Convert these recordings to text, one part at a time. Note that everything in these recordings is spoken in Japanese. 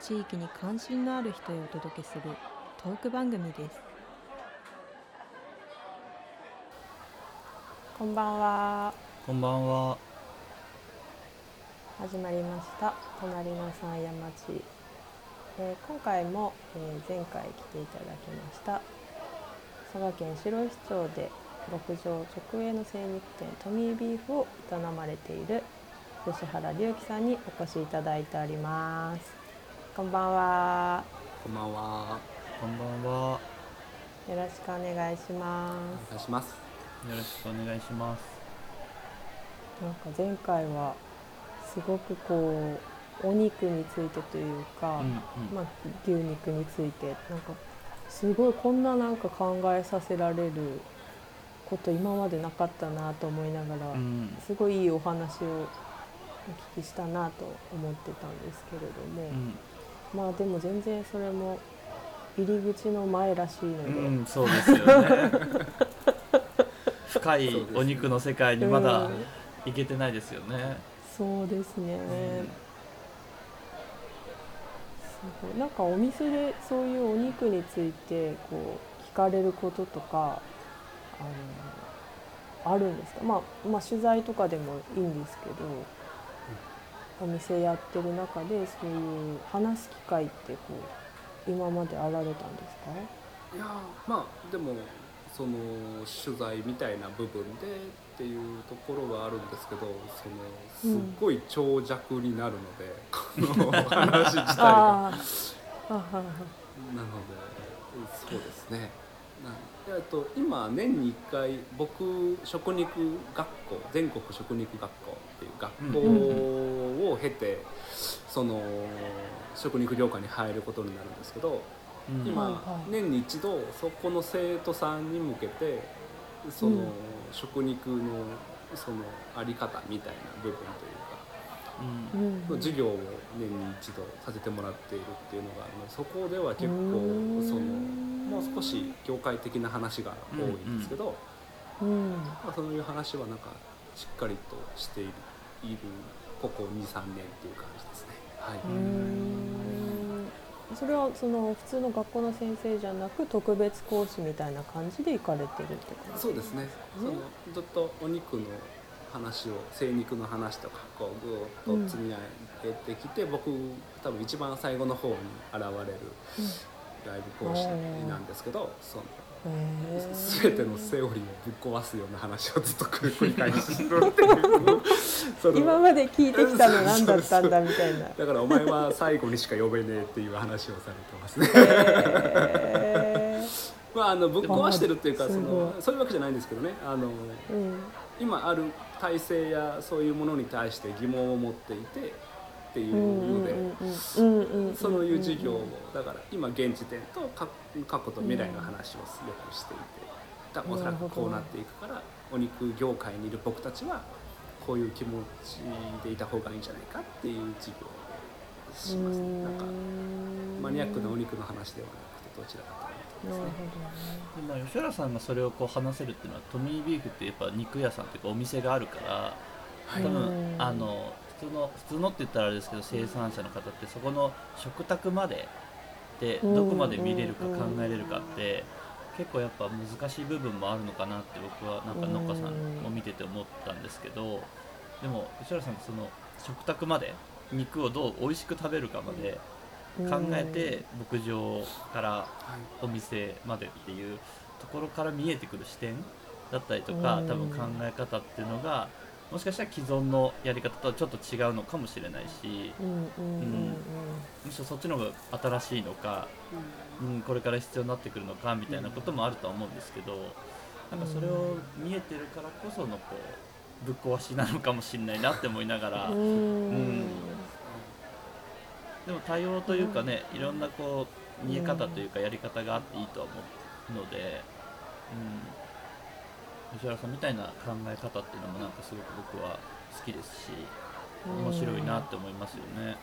地域に関心のある人へお届けするトーク番組です。こんばんは。こんばんは。始まりました。隣の山谷町、えー今回も、えー前回来ていただきました。佐賀県白石町で牧場直営の精肉店トミービーフを営まれている吉原隆樹さんにお越しいただいておりますこんばんはこんばんは。こんばんは。よろしくお願いしまお願いします。よろしくお願いします。すなんか前回はすごくこうお肉についてというか、うんうんまあ、牛肉についてなんかすごいこんななんか考えさせられること今までなかったなと思いながら、うんすごいいいお話をお聞きしたなと思ってたんですけれども、うんまあでも全然それも入り口の前らしいので、うん、そうですよね。深いお肉の世界にまだうん。行けてないですよね。そうですね、すごい。なんかお店でそういうお肉についてこう聞かれることとかあのあるんですか、まあ、まあ取材とかでもいいんですけど、お店やってる中でそういう話す機会ってこう今まであられたんですか？いやーまあでもその取材みたいな部分でっていうところはあるんですけどそのすっごい長尺になるので、この話自体が。なのでそうですね。えっと今年に1回僕食肉学校全国食肉学校っていう学校を経て、その食肉業界に入ることになるんですけど、うん。今、はいはい。年に一度そこの生徒さんに向けてその、うん。食肉のそのあり方みたいな部分というの授業を年に一度させてもらっているっていうのがあるのでそこでは結構うん。そのもう少し業界的な話が多いんですけど、うんまあ、そういう話はなんかしっかりとしているいるここ23年っていう感じですね。はい。それはその普通の学校の先生じゃなく特別講師みたいな感じで行かれてるって感じ？そうですね。そのずっとお肉の話を精肉の話とかこうぐーっと積み上げてきて、僕多分一番最後の方に現れるライブ講師なんですけど、そのへー全てのセオリーをぶっ壊すような話をずっと繰り返しするっていうその 今まで聞いてきたの何だったんだみたいな。だからお前は最後にしか呼べねえっていう話をされてますね。へまああのぶっ壊してるっていうかそのそういうわけじゃないんですけどね。あのーうん。今ある体制やそういうものに対して疑問を持っていてっていうので。そういう授業をだから今現時点と過過去と未来の話をよくしていて多分おそらくこうなっていくからお肉業界にいる僕たちはこういう気持ちでいた方がいいんじゃないかっていう授業をしますね。なんかマニアックなお肉の話ではなくてどちらかとなるですね。ほでまあ、吉原さんがそれをこう話せるっていうのはトミービーフってやっぱ肉屋さんっていうかお店があるからはい。多分、うんあの普通の普通のって言ったらあれですけど生産者の方ってそこの食卓まででうんどこまで見れるか考えれるかって結構やっぱ難しい部分もあるのかなって僕はなんか農家さんを見てて思ったんですけどでも吉原さんその食卓まで肉をどう美味しく食べるかまでど考えて牧場からはい。お店までっていうところから見えてくる視点だったりとかうん。多分考え方っていうのがもしかしたら既存のやり方とはちょっと違うのかもしれないしうんうんうんむしろそっちの方が新しいのか、うん、これから必要になってくるのかみたいなこともあるとは思うんですけどなんかそれを見えてるからこそのこうぶっ壊しなのかもしれないなって思いながら。うんでも多様というかね、いろんなこう見え方というかやり方があっていいとは思うので、うん、吉原さんみたいな考え方っていうのもなんかすごく僕は好きですし面白いなって思いますよね。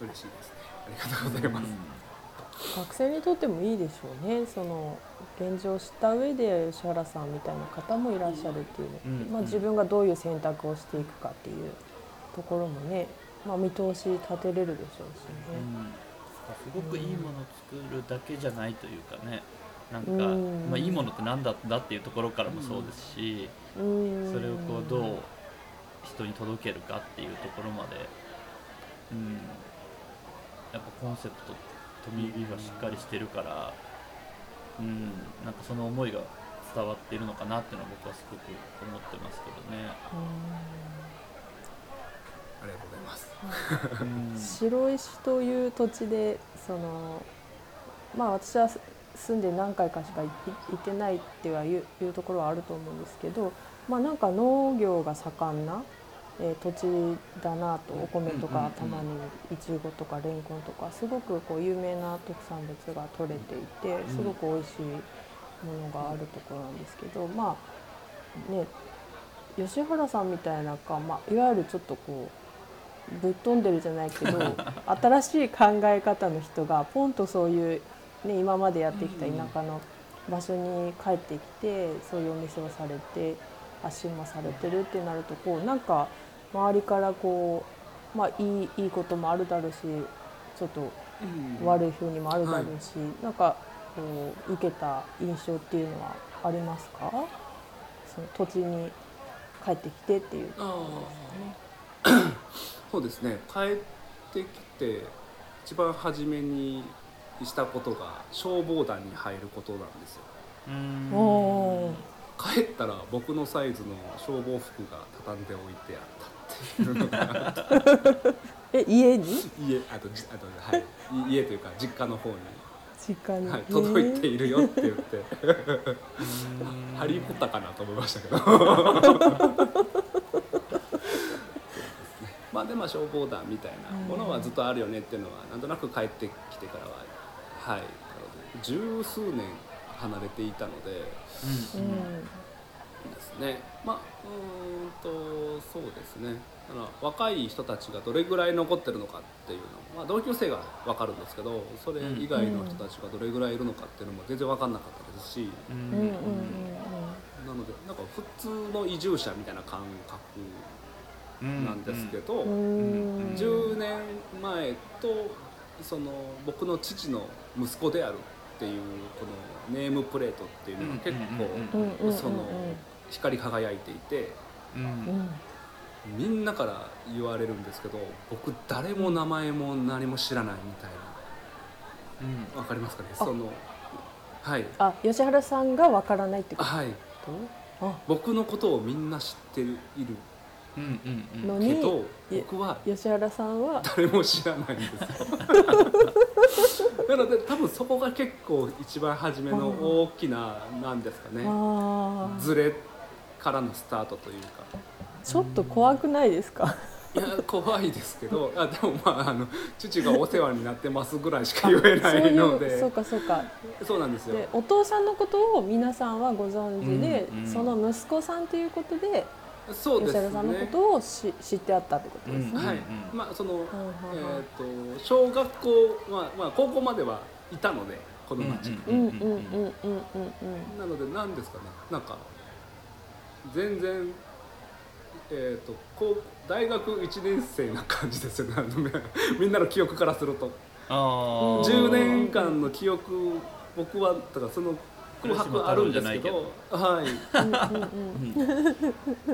うん、嬉しいですね。ありがとうございます、学生にとってもいいでしょうね。その現状を知った上で吉原さんみたいな方もいらっしゃるっていう、うん。まあ、自分がどういう選択をしていくかっていうところもね、まあ、見通し立てれるでしょうしね。うん。すごくいいものを作るだけじゃないというかね。なんか、うん。まあ、いいものって何だんだっていうところからもそうですし、うん。それをこうどう人に届けるかっていうところまで、うん、やっぱコンセプトと耳がしっかりしてるから、うん、なんかその思いが伝わっているのかなっていうのは僕はすごく思ってますけどね。ありがとうございます。うん白石という土地でそのまあ私は住んで何回かしか行ってないってはいういうところはあると思うんですけど、まあ、なんか農業が盛んな、えー土地だなとお米とかたまにいちごとかレンコンとかすごくこう有名な特産物が取れていてすごく美味しいものがあるところなんですけどまあね吉原さんみたいなか、まあ、いわゆるちょっとこうぶっ飛んでるじゃないけど 新しい考え方の人がポンとそういう、ね、今までやってきた田舎の場所に帰ってきてそういうお店をされて発信もされてるってなるとこうなんか周りからこう、まあ、いいいいこともあるだろうしちょっと悪い風にもあるだろうし、なんかこう受けた印象っていうのはありますか？その土地に帰ってきてっていう。ところですかね。そうですね。帰ってきて一番初めにしたことが消防団に入ることなんですよ。うん。帰ったら僕のサイズの消防服が畳んでおいてあったっていうのが。え家に？家あとじあとはいい。家というか実家の方に、実家に、はい、届いているよって言って。うん。ハリー・ポッターかなと思いましたけどまあでも消防団みたいなものはずっとあるよねっていうのはなんとなく帰ってきてからははい。なので十数年離れていたのでうん。ですね。まあうーんとそうですね。だから若い人たちがどれぐらい残ってるのかっていうのまあ、同級生が分かるんですけどそれ以外の人たちがどれぐらいいるのかっていうのも全然分かんなかったですし。うんうんうんうん。なのでなんか普通の移住者みたいな感覚なんですけど、うん。うん。10年前とその僕の父の息子であるっていうこのネームプレートっていうのが結構その光り輝いていてみんなから言われるんですけど僕誰も名前も何も知らないみたいうん。なわかりますかね？あ。そのはい。あ吉原さんがわからないってこはい。僕のことをみんな知っているうんうんうん。のにけどい僕は吉原さんは。誰も知らないんですよ。なので多分そこが結構一番初めの大きななんですかね。あー。ズレからのスタートというか。ちょっと怖くないですか？いや怖いですけどあでもまああの父がお世話になってますぐらいしか言えないのそういうでそうかそうか。そうなんですよ。でお父さんのことを皆さんはご存知で、うんうん。その息子さんということでそうです吉原さんのこねとをし知ってあったってことですね。うん。はい。うんまあその、はいえはいー、と小学校、まあまあ、高校まではいたのでこの町。に、うんうんうん。うんうんうんなので何ですかね。なんか全然えー、とこう大学1年生な感じですよね。あのみんなの記憶からすると。ああ10年間の記憶僕はだからその空白あるんですけどは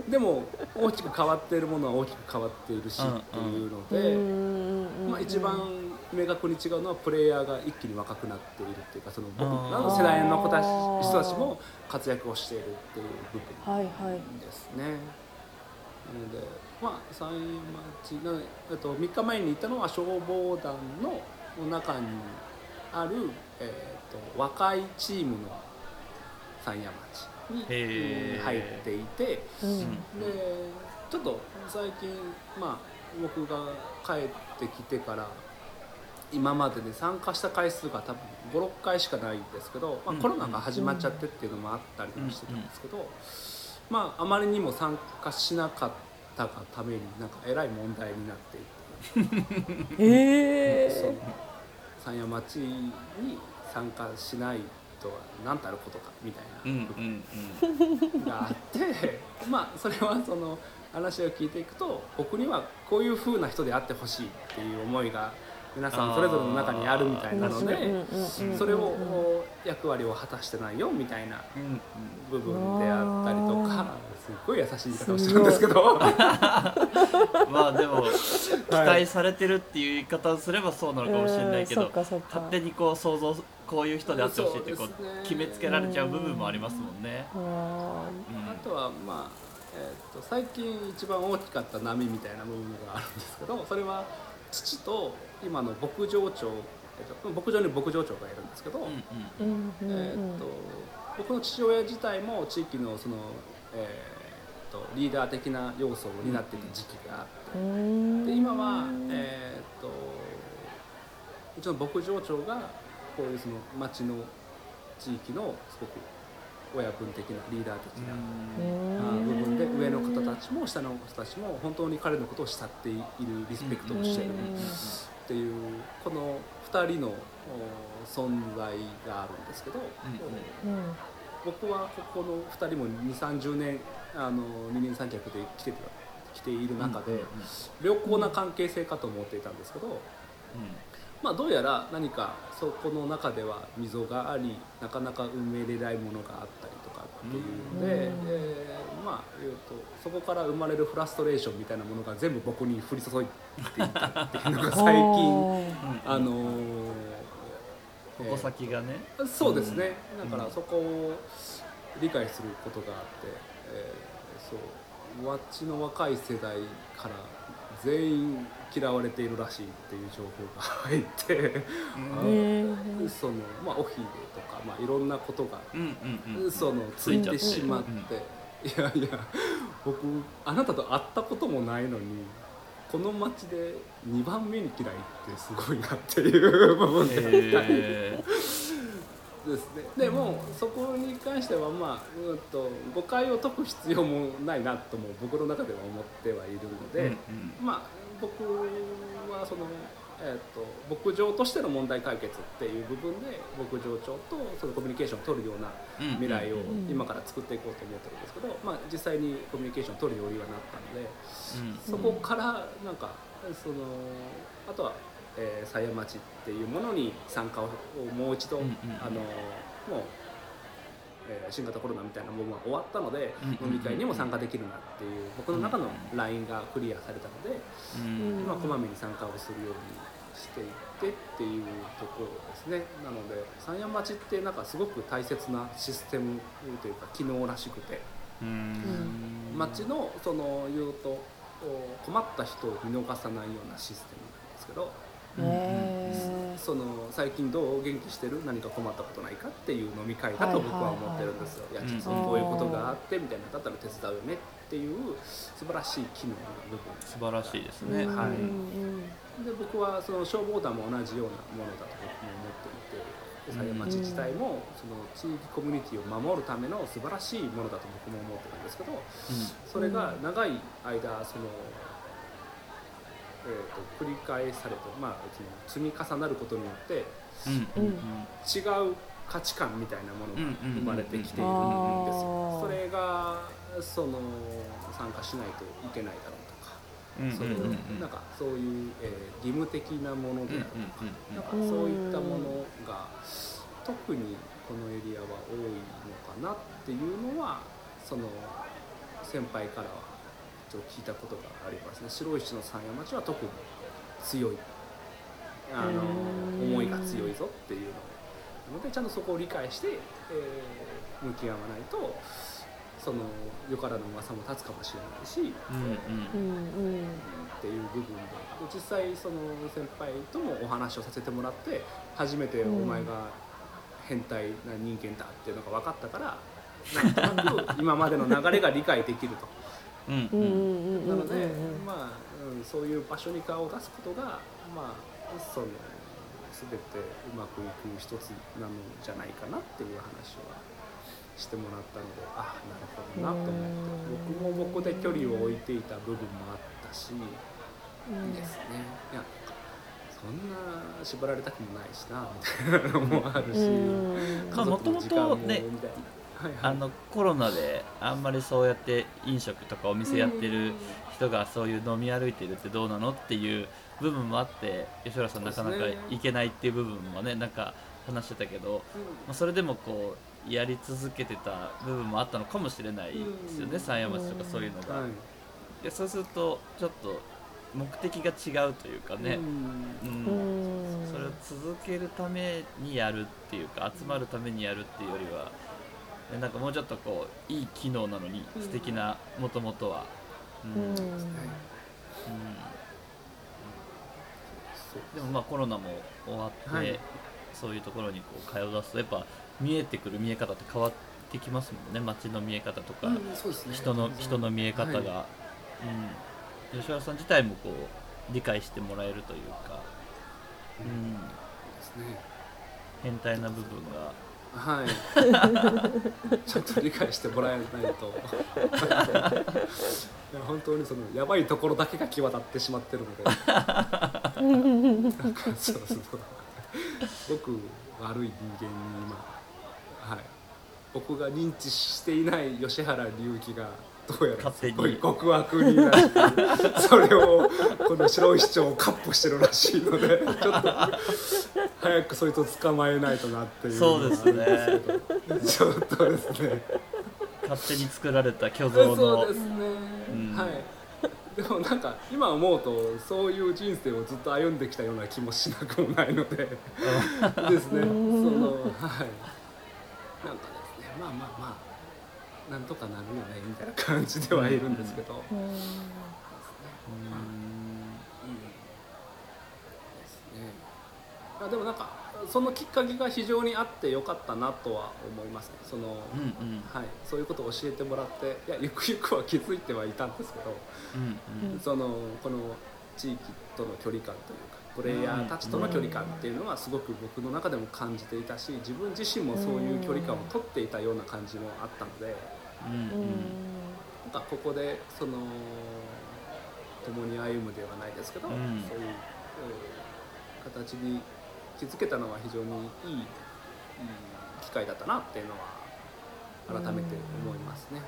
い、でも大きく変わっているものは大きく変わっているしっていうのうんで、うんまあ、一番明確に違うのはプレイヤーが一気に若くなっているっていうかその僕らの世代の子たち人たちも活躍をしているっていう部分はいはい。ですね。なのでまあ山陰町なえっと3日前に行ったのは消防団の中にある、えっと若いチームの山谷町に入っていて。うん。うんでちょっと最近まあ僕が帰ってきてから今までで参加した回数が多分56回しかないんですけど、まあ、コロナが始まっちゃってっていうのもあったりもしてたんですけど、まああまりにも参加しなかったがためになんかえらい問題になっていて。えその山谷町に参加しないとは何たることかみたいなのがあってまあそれはその話を聞いていくと僕にはこういう風な人であってほしいっていう思いが皆さんそれぞれの中にあるみたいなのでそれを役割を果たしてないよみたいな部分であったりとかすっごい優しい言い方をしてるんですけど。まあでも期待されてるっていう言い方をすればそうなのかもしれないけど勝手にこう想像こういう人であってほしいってこそう決めつけられちゃう部分もありますもんね。あうん。あとはまあ、えー、と最近一番大きかった波みたいな部分があるんですけどそれは父と今の牧場長、えー、と牧場に牧場長がいるんですけど、うんうん。ーうんうんえー、と僕の父親自体も地域のその、えー、とリーダー的な要素を担っていた時期があって、うん。で今は、えー、とうちの牧場長がこういうその町の地域のすごく親分的なリーダー的な。あ部分で上の方たちも下の人たちも本当に彼のことを慕っているリスペクトをしているっていうこの2人のお存在があるんですけど、うん僕はここの2人も2 3 0年あの二人三脚で来てた来ている中で、良好な関係性かと思っていたんですけど、まあ、どうやら何かそこの中では溝がありなかなか埋めれないものがあったりとかっていうので、うん。えーまあ言うとそこから生まれるフラストレーションみたいなものが全部僕に降り注いでいたっていうのが最近うんあのーここ先がね、えーそうですね、うんだからそこを理解することがあって、えーそうわっちの若い世代から全員嫌われているらしいっていう情報が入って。そのまあオフィでとか、まあ、いろんなことが、うんうんうんそのついてしまって、いやいや僕あなたと会ったこともないのにこの街で2番目に嫌いってすごいなっていう部分でえですね、でもそこに関してはまあ、うん、と誤解を解く必要もないなとも僕の中では思ってはいるのーで、うん。まあ僕はその、えー、と牧場としての問題解決っていう部分で牧場長とそのコミュニケーションを取るようなうん未来をうん。今から作っていこうと思ってるんですけど、まあ、実際にコミュニケーションを取るようにはなったのでうん。そこからなんかそのあとは、えー、狭山町っていうものに参加をもう一度、あのもう、えー新型コロナみたいなものが終わったので、飲み会にも参加できるなっていう僕の中のラインがクリアされたので、うん。まあ、こまめに参加をするようにしていってっていうところですね。なので山谷町ってなんかすごく大切なシステムというか機能らしくてうん。町のその言うとお困った人を見逃さないようなシステムなんですけどへその最近どう元気してる？何か困ったことないかっていう飲み会だと僕は思ってるんですよ。いや実はこういうことがあってみたいなだったら手伝うよねっていう素晴らしい機能の部分。素晴らしいですーね、はい。うんで僕はその消防団も同じようなものだと僕も思っていて狭山町自体もその地域コミュニティを守るための素晴らしいものだと僕も思ってるんですけどそれが長い間その、えー、と繰り返されて、まあ、その積み重なることによってうんうんうん。違う価値観みたいなものがうんうん生まれてきているんですうんよ。それがその参加しないといけないだろうとか。うんそういううんうんなんかそういう、えー義務的なものであるとか、うんなんかそういったものが特にこのエリアは多いのかなっていうのはその先輩からは聞いたことがありますね白石の山谷町は特に強い。あのうん思いが強いぞっていうの。でちゃんとそこを理解して、えー向き合わないとそのよからぬ噂も立つかもしれないし、うんうん。っていう部分で。で実際その先輩ともお話をさせてもらって初めておうん前が変態な人間だっていうのが分かったからなんとなく今までの流れが理解できるとなので、うん。まあ、うん、そういう場所に顔を出すことが、まあ、その全てうまくいく一つなのじゃないかなっていう話はしてもらったのであなるほどなと思って。僕も僕で距離を置いていた部分もあったし、うんですね。いやそんな縛られたくもないしなみたいなのもあるし、うん。まあ家族の時間も元々ねみたいな。はいはい。あのコロナであんまりそうやって飲食とかお店やってる人がそういう飲み歩いてるってどうなのっていう部分もあって吉浦さんなかなか行けないっていう部分もねなんか話してたけど、まあ、それでもこうやり続けてた部分もあったのかもしれないですよねうん。山山町とかそういうのが。はい。でそうするとちょっと目的が違うというかね、うん。うん。うん。それを続けるためにやるっていうか集まるためにやるっていうよりはねなんかもうちょっとこういい機能なのにうん。素敵なもともとは、うん。うん。うんそうでもまあコロナも終わって、はい。そういうところにこう顔を出すとやっぱ見えてくる見え方って変わってきますもんね。街の見え方とか、うん。ね。人の人の見え方が、はうん、吉原さん自体もこう理解してもらえるというか、いうん、ですね。変態な部分がはい。ちょっと理解してもらえないと。本当にそのやばいところだけが際立ってしまってるので。なんかそうそう。ごく悪い人間に今はい。僕が認知していない吉原隆起がどうやら勝手に。すごい極悪になってそれをこの白石町をカッポしてるらしいのでちょっと早くそいつを捕まえないとなっていう。そうですね。ちょっとですね。勝手に作られた虚像の。そうですね、ん。はい。でもなんか今思うとそういう人生をずっと歩んできたような気もしなくもないのでですね。そのはい。なんかですね。まあまあまあなんとかなるよねみたいな感じではいるんですけど、うん。ですね。あでもなんかそのきっかけが非常にあってよかったなとは思いますね。その、うんうん。はい、そういうことを教えてもらっていやゆくゆくは気づいてはいたんですけど、うん。うん。そのこの地域との距離感というかプレイヤーたちとの距離感っていうのはすごく僕の中でも感じていたし自分自身もそういう距離感を取っていたような感じもあったのでうん。うん。なんかここでその共に歩むではないですけど、うん。そういう、うん形に気づけたのは非常にいい機会だったなっていうのは改めて思いますね。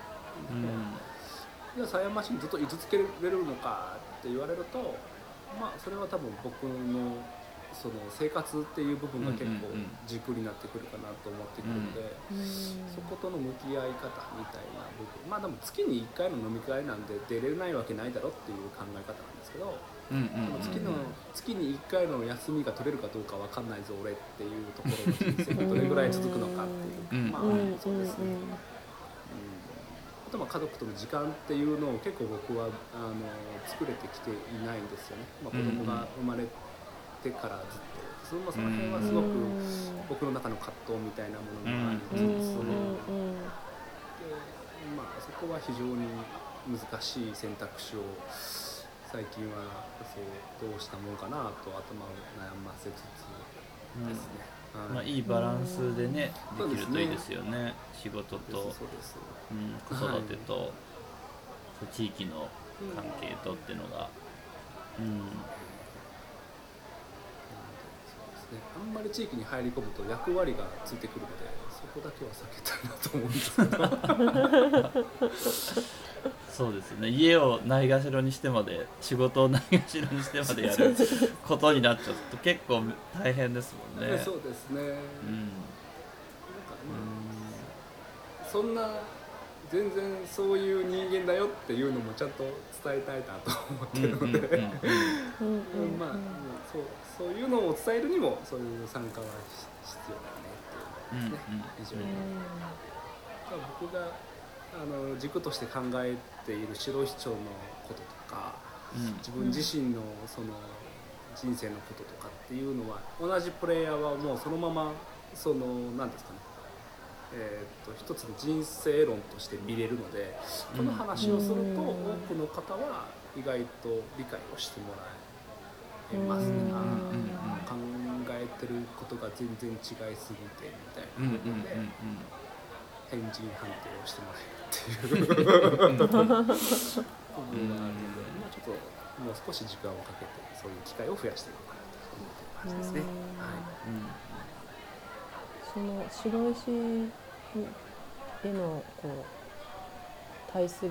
じゃあ狭山市にずっと居続けれるのかって言われるとまあそれは多分僕のその生活っていう部分が結構軸になってくるかなと思ってくるので、そことの向き合い方みたいな部分。まあでも月に1回の飲み会なんで出れないわけないだろっていう考え方なんですけど、うんうんうん月の月に1回の休みが取れるかどうかわかんないぞ俺っていうところの人生がどれぐらい続くのかっていう、うん。まあうん。そうですね。うん。あとまあ家族との時間っていうのを結構僕はあの作れてきていないんですよね、まあ、子供が生まれてからずっと。そのその辺はすごく僕の中の葛藤みたいなものがありつつ、でまあそこは非常に難しい選択肢を最近はそうどうしたもんかなと頭を悩ませつつですね。はい。まあ、いいバランスでねうん。できるといいですよね。仕事とうん、子育てと、地域の関係とっていうのが、うんですね、あんまり地域に入り込むと役割がついてくるのでそこだけは避けたいなと思うんですけど。そうですね。家をないがしろにしてまで仕事をないがしろにしてまでやることになっちゃうと結構大変ですもんね。そうですね、なんかうんまあそんな全然そういう人間だよっていうのもちゃんと伝えたいなと思ってるので、うんうんうんうんうん。まあ、そういうのを伝えるにもそういう参加は必要だよねっていうのですね、非常に。僕があの軸として考えている白石町のこととかうん。自分自身のその人生のこととかっていうのは同じプレイヤーはもうそのままその何ですかねえー、と一つの人生論として見れるのでこの話をするとうん。多くの方は意外と理解をしてもらえますね考えてることが全然違いすぎてみたいうんうんなことでうん。変人判定をしてもらえるっていう。部分があるので、まあ、ちょっともう少し時間をかけてそういう機会を増やしていこうかなと思っている感じですね。うん。はいその白石へのこう対する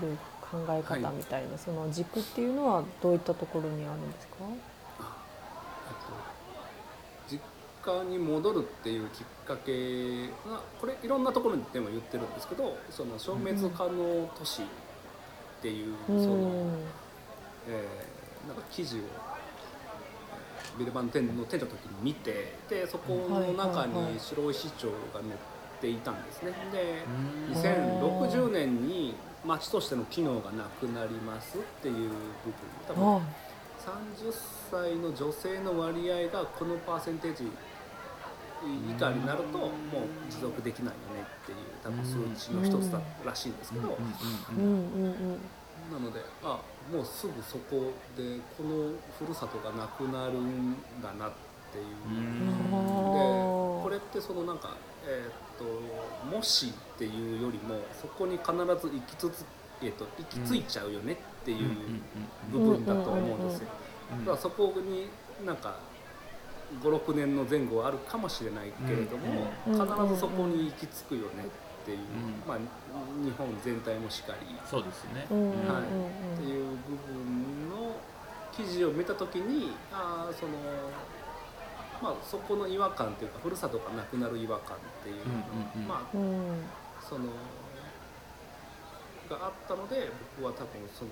考え方みたいな、その軸っていうのはどういったところにあるん。ですか？えっと実家に戻るっていうきっかけがこれいろんなところでも言ってるんですけどその消滅可能都市っていう、うん。その、えーなんか記事をえービルバン店の店長の時に見てでそこの中に白石町が載っていたんですね。でうん。2060年に町としての機能がなくなりますっていう部分。多分あ30歳の女性の割合がこのパーセンテージ以下になるともう持続できないよねっていう多分数値の一つだらしいんですけど、うんなのであもうすぐそこでこのふるさとがなくなるんだなっていう。うんでこれってそのなんか、えーっともしっていうよりもそこに必ず行きつつ、えーっと行き着いちゃうよねっていう部分だと思うんですよ。だからそこになんか56年の前後はあるかもしれないけれども、うん。必ずそこに行き着くよねっていう、ん。まあ、日本全体もしかり、そうですね。はい。っていう部分の記事を見た時にあーその、まあ、そこの違和感っていうかふるさとがなくなる違和感っていうまあそのがあったので僕は多分その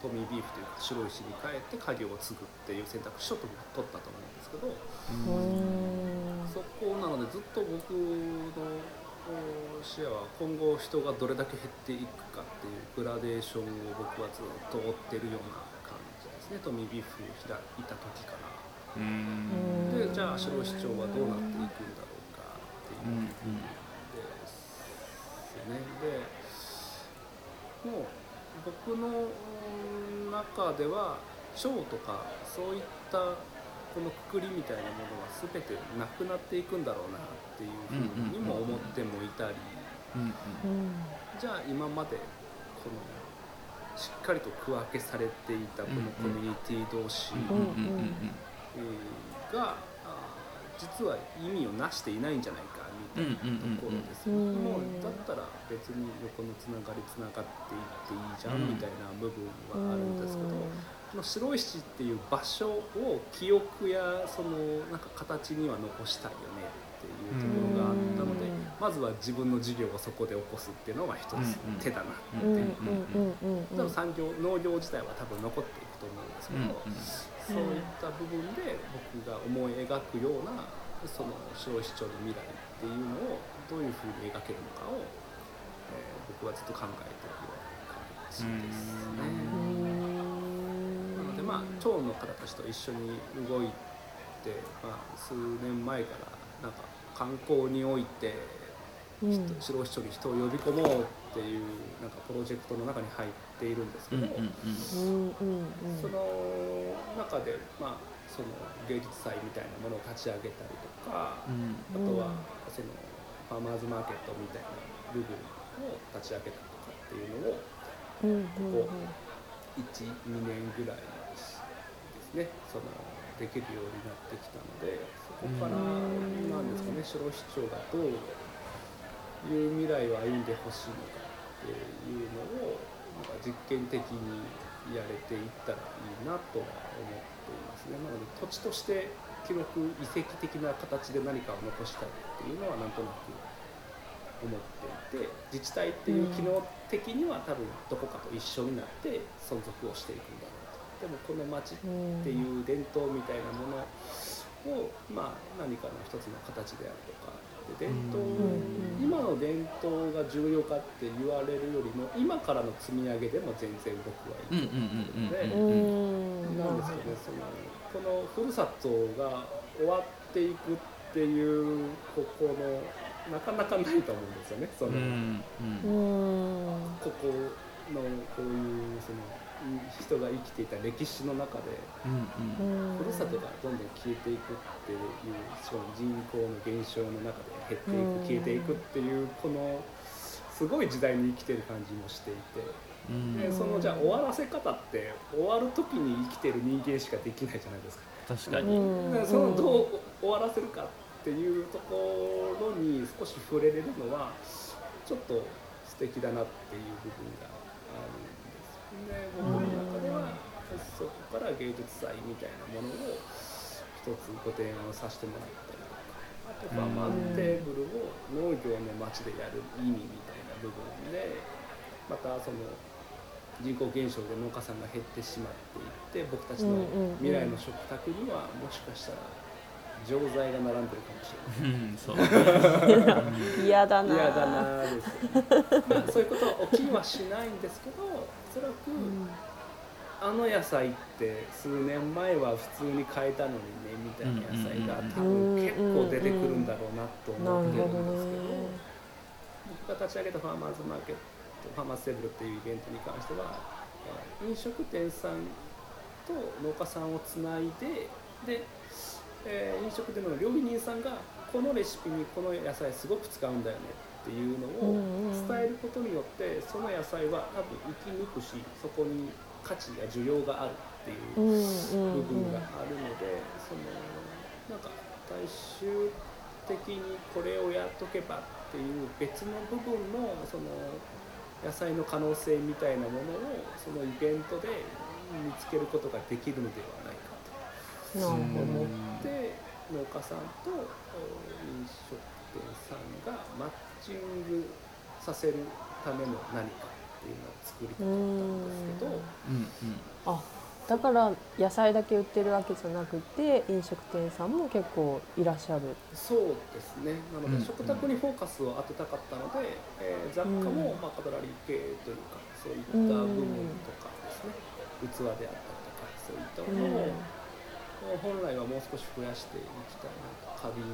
トミービーフというか白石に帰って家業を継ぐっていう選択肢を取ったと思うんですけど、うんそこなのでずっと僕のお視野は今後人がどれだけ減っていくかっていうグラデーションを僕はずっと追ってるような感じですねトミービーフを開いた時から。うんでじゃあ白石町はどうなっていくんだろうかっていうですよね。でもう僕のうん中では町とかそういったこのくくりみたいなものは全てなくなっていくんだろうなっていうふうにも思ってもいたり。じゃあ今までこのしっかりと区分けされていたこのコミュニティ同士が実は意味をなしていないんじゃないかみたいなところですよ、うん。もうだったら別に横のつながりつながっていっていいじゃんうんみたいな部分はあるんですけど、うん。この白石っていう場所を記憶やそのなんか形には残したいよねっていうところがあったので、うん。まずは自分の事業をそこで起こすっていうのが一つうん手だなってうんいううんうんうん多分産業農業自体は多分残っていくと思うんですけど、そういった部分で僕が思い描くようなその消費庁の未来っていうのをどういうふうに描けるのかを、えー僕はずっと考えているような感じですね。なのでまあ町の方たちと一緒に動いて、まあ、数年前からなんか観光において白石町に人を呼び込もうっていうなんかプロジェクトの中に入っているんですけど、うんうんうん。その中で、まあ、その芸術祭みたいなものを立ち上げたりとか、あとはそのファーマーズマーケットみたいな部分を立ち上げたりとかっていうのをうんうんうん。12年ぐらいですね。そのできるようになってきたのでそこからうんなんですかね白市長がどういう未来を歩んでほしいのかっていうのをなんか実験的にやれていったらいいなとは思っていますね。なので土地として記録遺跡的な形で何かを残したいっていうのはなんとなく思っていて自治体っていう機能的には多分どこかと一緒になって存続をしていくんだろうと。でもこの町っていう伝統みたいなものを、まあ、何かの一つの形であるとかで伝統、うん今の伝統が重要かって言われるよりも今からの積み上げでも全然僕はいいと思ってるので。ですけどねそのこのふるさとが終わっていくっていうここのなかなかないと思うんですよねその、ここのこういうその人が生きていた歴史の中でうんふるさとがどんどん消えていくっていうその人口の減少の中で減っていうんく消えていくっていうこのすごい時代に生きてる感じもしていてうん。でそのじゃあ終わらせ方って終わる時に生きてる人間しかできないじゃないですか。確かに。そのどう終わらせるかっていうところに少し触れれるのはちょっと素敵だなっていう部分があるんですよね。僕の中ではそこから芸術祭みたいなものを一つご提案をさせてもらったりとかあとファーマーズテーブルを農業の街でやる意味みたいな部分でまたその人口減少で農家さんが減ってしまっていって僕たちの未来の食卓にはもしかしたら錠剤が並んでるかもしれない。うんそう。うん嫌だな。嫌だな。ーですよ、まあ、そういうことは起きはしないんですけどおそらく、あの野菜って数年前は普通に買えたのにねみたいな野菜が多分結構出てくるんだろうなとな思ってるんですけどね。僕が立ち上げたファーマーズマーケットファーマーズテーブルっていうイベントに関してはえー飲食店さんと農家さんをつないでで、えー飲食店の料理人さんがこのレシピにこの野菜すごく使うんだよねっていうのを伝えることによってその野菜は多分生き抜くしそこに価値や需要があるっていう部分があるので、そのなんか大衆的にこれをやっとけばっていう別の部分のその野菜の可能性みたいなものをそのイベントで見つけることができるのではないか。となるほ思どって農家さんとお飲食店さんがマッチングさせるための何かっていうのを作りたかったんですけど。うん。あだから野菜だけ売ってるわけじゃなくて飲食店さんも結構いらっしゃる。そうですね。なのうんで食卓にフォーカスを当てたかったので、えー雑貨も、まあ、カトラリー系というかそういった部分とかですね、器であったりとかそういったものを、本来はもう少し増やしていきたいなと花瓶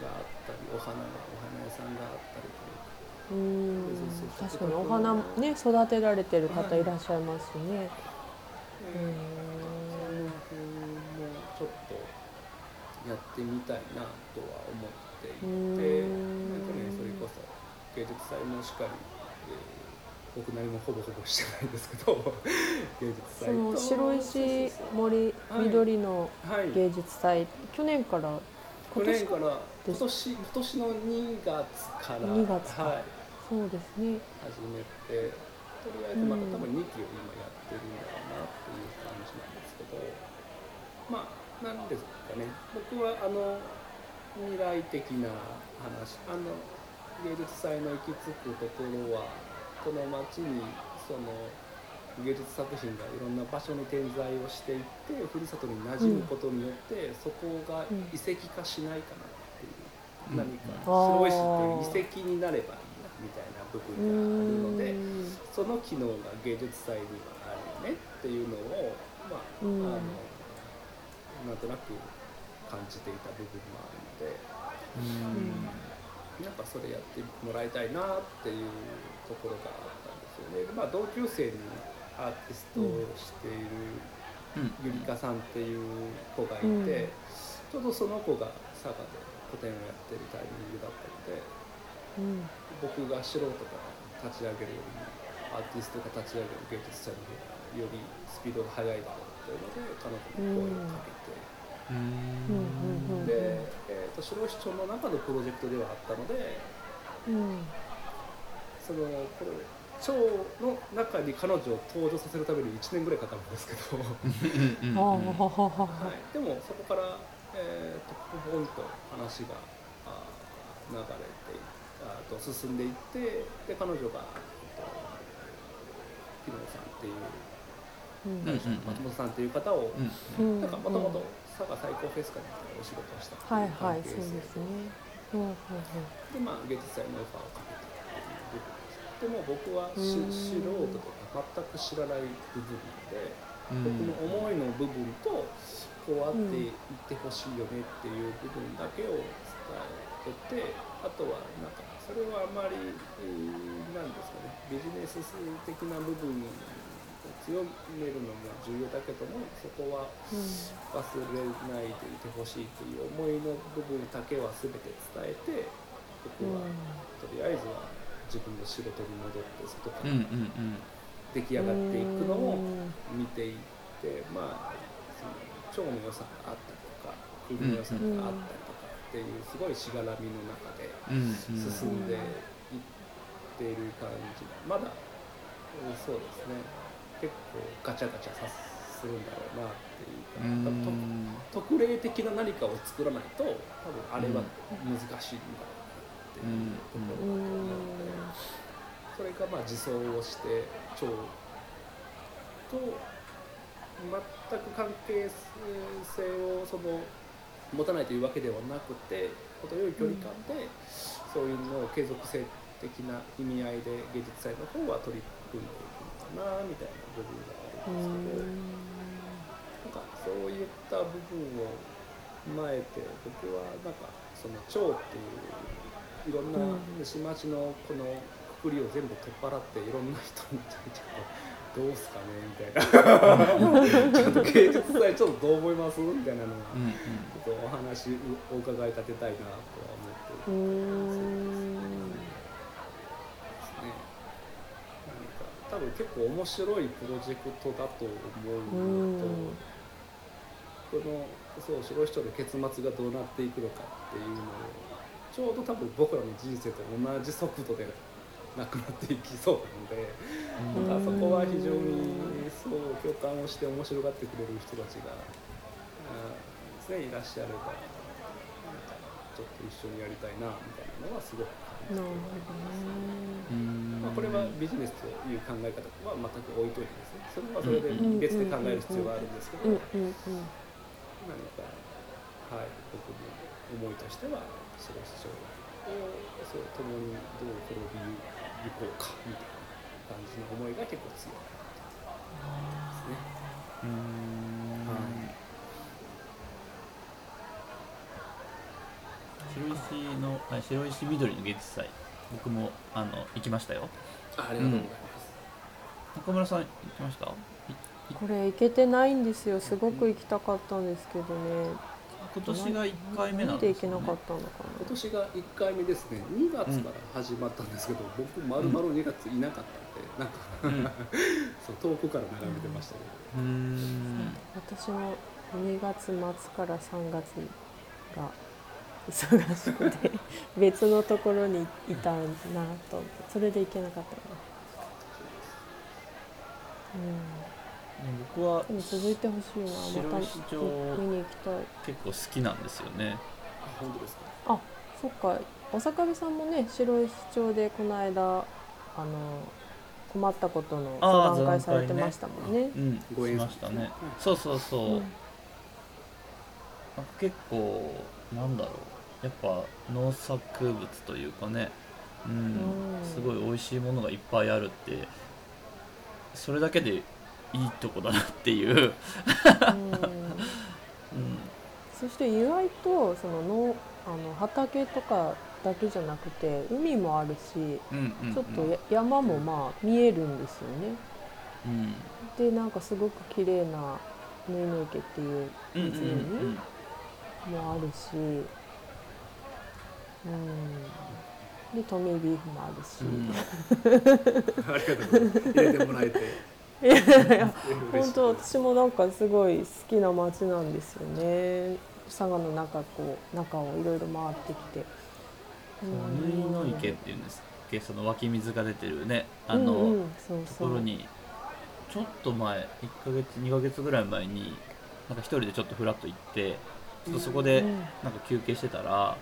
があったりお花がお花屋さんがあったりといううん。確かにお花ね育てられてる方いらっしゃいますしね、そういう風もちょっとやってみたいなとは思っていて、うん。去年それこそ芸術祭もしっかり、えー僕何もほぼほぼしてないんですけど芸術祭そのと白石森はい。緑のはい。芸術祭、去年から去年から今年今年の2月から2月か。はい、そうですね。始めてとりあえずまた多分2期を今やってるんだろうなっていう感じなんですけどまあなんですかね。僕はあの未来的な話あの芸術祭の行き着くところはこの街にその芸術作品がいろんな場所に点在をしていってふるさとに馴染むことによって、そこが遺跡化しないかなっていう、うん。何かうん白石っていう遺跡になればいいなみたいな部分があるので。うん。その機能が芸術祭にはあるよねっていうのを、まあうん。あのなんとなく感じていた部分もあるのでうん。なん。かそれやってもらいたいなっていうところがあったんですよね。でまあ、同級生にアーティストをしているうんゆりかさんっていう子がいて、うん。ちょうどその子が佐賀で個展をやってるタイミングだったので。うん。僕が素人から立ち上げるよりもアーティストが立ち上げる芸術祭の方がよりスピードが速いだろうというので彼女に声をかけて、うん。で、えー、と白石町の中のプロジェクトではあったのでうんそのこれ町の中に彼女を登場させるために1年ぐらいかかるんですけど、うんはい、でもそこから、えー、とポンと話が流れていあーと進んでいってで彼女が、えっと、木野さんっていううんうんうん松本さんっていう方を、うんうんなんかもともと佐賀最高フェスかなんかでお仕事をしたはいはいそうですね。うんうん。でまあ芸術祭のオファーをかけていう部分ですでも僕はしうん。素人とか全く知らない部分でうん。僕の思いの部分とこうあっていってほしいよねっていう部分だけを伝えててあとはなんかそれはあまり、えーなんですかねビジネス的な部分を強めるのも重要だけどもそこは忘れないでいてほしいという思いの部分だけは全て伝えて僕はとりあえずは自分の仕事に戻って外からん出来上がっていくのを見ていってまあその腸の良さがあったりとか首の良さがあったりとかっていうすごいしがらみの中で進んでいっている感じがまだうんそうですね。結構ガチャガチャさするんだろうなっていうか特特例的な何かを作らないと多分あれは難しいんだろううところだと思うので。それがまあ自走をして腸と全く関係性をその持たないというわけではなくて程よい距離感でそういうのを継続性的な意味合いで芸術祭の方は取り組ん。でいくのかなみたいな部分があるん。ですけどなん。かそういった部分を踏まえて僕はなん。かその腸っていういろんな市町のこのくくりを全部取っ払っていろんな人にちょっとどうすかねみたいな。ちょっと芸術祭ちょっとどう思います？みたいなのはうんうんちょっとお話お伺い立てたいなとは思ってうるんですね。何か多分結構面白いプロジェクトだと思うのと、このそう白市長で結末がどうなっていくのかっていうのをちょうど多分僕らの人生と同じ速度でなくなっていきそうなので、うん。なんかそこは非常にそう共感をして面白がってくれる人たちが、あーですね、いらっしゃればなんかちょっと一緒にやりたいなみたいなのはすごく感じてなるほどね。うんまあ、これはビジネスという考え方は全く置いといてですね。それはそれで別で考える必要があるんですけど、うんうんうん。何か、はい、僕の思いとしては白市長をそう共にどう転びゆこうかみたいな感じの思いが結構強いですね。うんはい白石のあ白石緑の芸術祭。僕もあの行きましたよ。あありがとうございます。中村さん行きました？これ行けてないんですよ。すごく行きたかったんですけどね今年が1回目なんでね。行けなかったのか今年が1回目ですね。2月から始まったんですけど、僕まるまる2月いなかったんで、なんか そう遠くから眺めてましたけど、うーん。な私も2月末から3月が忙しくて別のところにいたなと思ってそれで行けなかったな、うん、でも続いてほしいなまた見に行きたい。結構好きなんですよね。あ本当ですか？あそっか。お坂部さんもね白石町でこの間あの困ったことのあー相談会されてましたもんね。うんしご演奏ましたね。うんそうそうそう、うん。結構なんだろう。やっぱ農作物というかね。うん、うん。すごい美味しいものがいっぱいあるって。それだけでいいとこだなっていう、うん。うん、そして意外とその農あの畑とかだけじゃなくて海もあるしうんうんうん。ちょっとや山もまあ見えるんですよね。うん。でなんかすごく綺麗な縫いの池っていううんうんうん。湖もあるし、うん、でトミービーフもあるし、うん。ありがとうございます。入れてもらえていやいや本当私もなんかすごい好きな街なんですよね。佐賀の中こう中をいろいろ回ってきて。縫いの池っていうんですっけその湧き水が出てるねあの、うんうんそうとそう。ころにちょっと前1ヶ月2ヶ月ぐらい前になんか一人でちょっとフラッと行ってちょっとそこでうん。なんか休憩してたら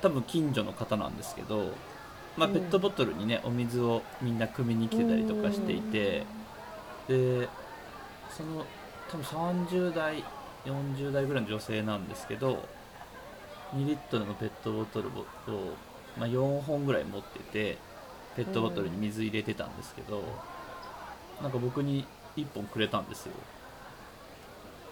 多分近所の方なんですけど、まあ、うん。ペットボトルにねお水をみんな汲みに来てたりとかしていてでその多分30代40代ぐらいの女性なんですけど2リットルのペットボトルを、まあ、4本ぐらい持っててペットボトルに水入れてたんですけど、なんか僕に1本くれたんですよ。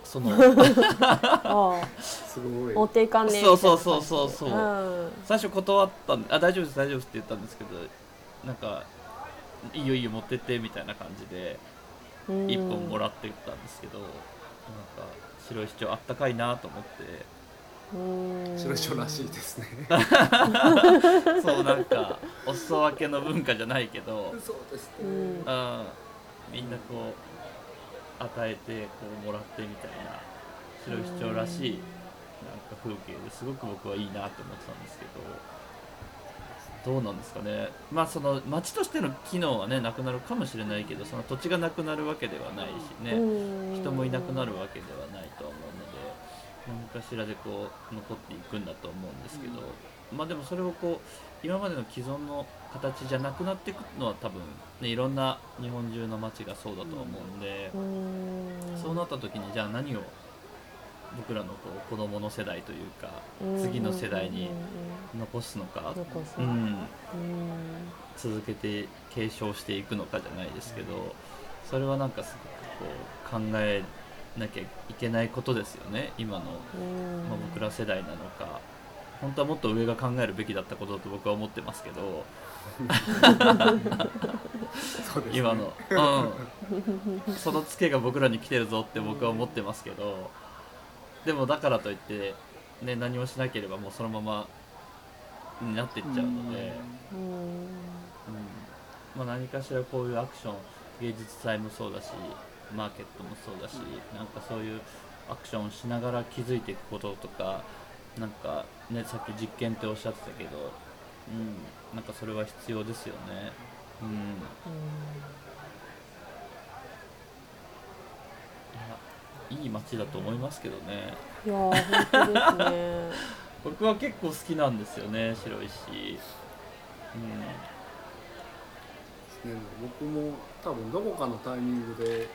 そのあすごい。あ持っていかんねそうそうそうそうそう。みたいな感最初断ったんであ大丈夫です大丈夫ですって言ったんですけどなんかいいよいいよ持ってってみたいな感じで1本もらってったんですけど、なんか白石町あったかいなと思って。うん。白潮らしいですね。そうなんかお裾分けの文化じゃないけど、そうですね、うん。うん、みんなこう与えてこうもらってみたいな白石町らしいなんか風景ですごく僕はいいなと思ってたんですけどどうなんですかね。まあその町としての機能はねなくなるかもしれないけどその土地がなくなるわけではないしね、うん人もいなくなるわけではないとは思うので何かしらでこう残っていくんだと思うんですけど、まあでもそれをこう今までの既存の形じゃなくなっていくのは多分、ね、いろんな日本中の町がそうだと思うんで、うんそうなった時にじゃあ何を僕らのこう子供の世代というかうん次の世代にうん残すのか、残すうん、うん。続けて継承していくのかじゃないですけどそれはなんかすごくこう考えなきゃいけないことですよね今の、うん。まあ、僕ら世代なのか。本当はもっと上が考えるべきだったことだと僕は思ってますけど。ね。今の、うん、そのツケが僕らに来てるぞって僕は思ってますけどでもだからといって、ね、何もしなければもうそのままになっていっちゃうので。うん。うん。まあ、何かしらこういうアクション芸術祭もそうだしマーケットもそうだしなんかそういうアクションをしながら気づいていくこととかなんかねさっき実験っておっしゃってたけど、うん、なんかそれは必要ですよね。うん、いやいい街だと思いますけどね。いやー本当ですね。僕は結構好きなんですよね白石。うん。ね。僕も多分どこかのタイミングで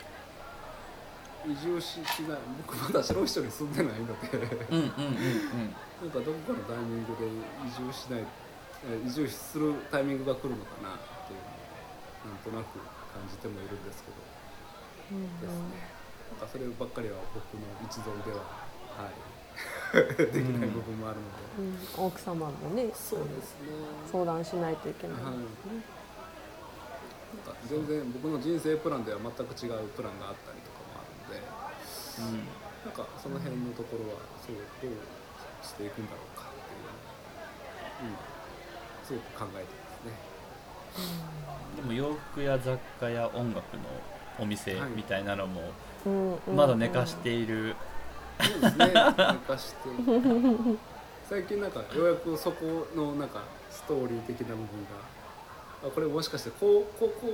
移住ししない僕まだ白石町に住んでないので。うんうんうんうん。なんかどこかのタイミングで移住しないえ移住するタイミングが来るのかなっていうのをなんとなく感じてもいるんですけど。うん。ですねなんかそればっかりは僕の一存でははい。できない部分もあるので、うん。奥様もねそうですね。相談しないといけない。はい。なんか全然僕の人生プランでは全く違うプランがあったりとかもあるのでうん。なんかその辺のところはそうどうしていくんだろうかっていうのを今すごく考えてますね。でも洋服や雑貨や音楽のお店はい。みたいなのもうんうんまだ寝かしている、そうですね。なんかして最近なんかようやくそこのなんかストーリー的な部分があこれもしかしてこうここ